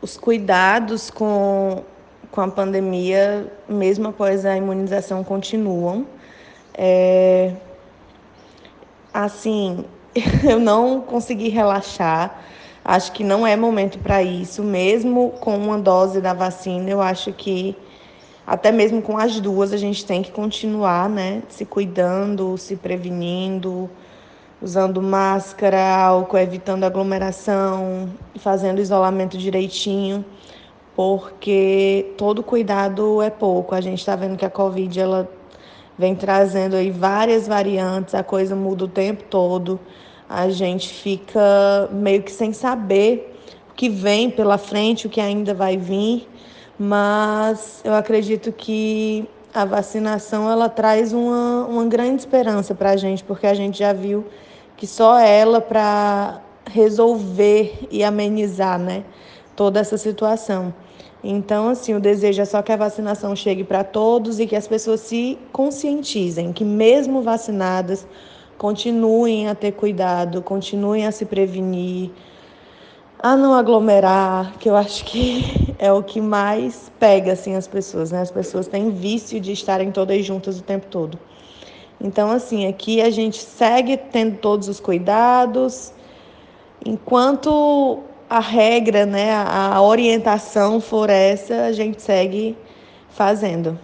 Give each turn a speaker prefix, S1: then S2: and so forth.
S1: os cuidados com, com a pandemia, mesmo após a imunização, continuam. É, assim, eu não consegui relaxar. Acho que não é momento para isso, mesmo com uma dose da vacina. Eu acho que até mesmo com as duas a gente tem que continuar, né, se cuidando, se prevenindo, usando máscara, álcool, evitando aglomeração, fazendo isolamento direitinho, porque todo cuidado é pouco. A gente está vendo que a Covid ela vem trazendo aí várias variantes, a coisa muda o tempo todo. A gente fica meio que sem saber o que vem pela frente, o que ainda vai vir, mas eu acredito que a vacinação ela traz uma, uma grande esperança para a gente, porque a gente já viu que só ela para resolver e amenizar, né, toda essa situação. Então, assim, o desejo é só que a vacinação chegue para todos e que as pessoas se conscientizem que, mesmo vacinadas, continuem a ter cuidado, continuem a se prevenir, a não aglomerar, que eu acho que é o que mais pega assim as pessoas, né? As pessoas têm vício de estarem todas juntas o tempo todo. Então, assim, aqui a gente segue tendo todos os cuidados, enquanto a regra, né, a orientação for essa, a gente segue fazendo.